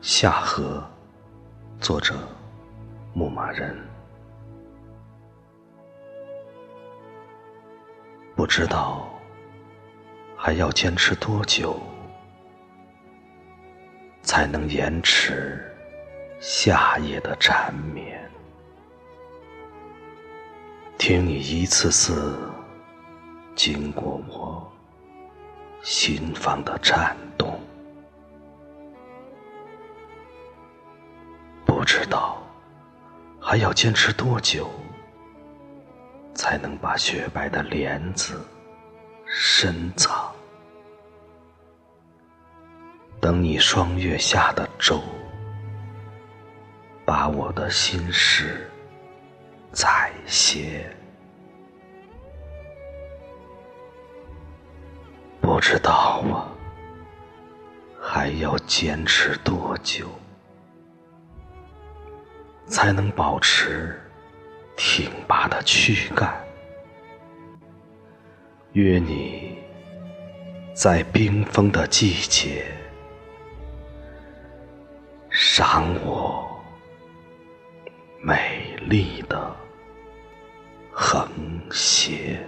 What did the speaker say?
夏荷，作者牧马人。不知道还要坚持多久，才能延迟夏夜的缠绵？听你一次次经过我心房的颤动。还要坚持多久，才能把雪白的帘子深藏？等你霜月下的舟，把我的心事采撷。不知道啊，还要坚持多久？才能保持挺拔的躯干。约你在冰封的季节，赏我美丽的横斜。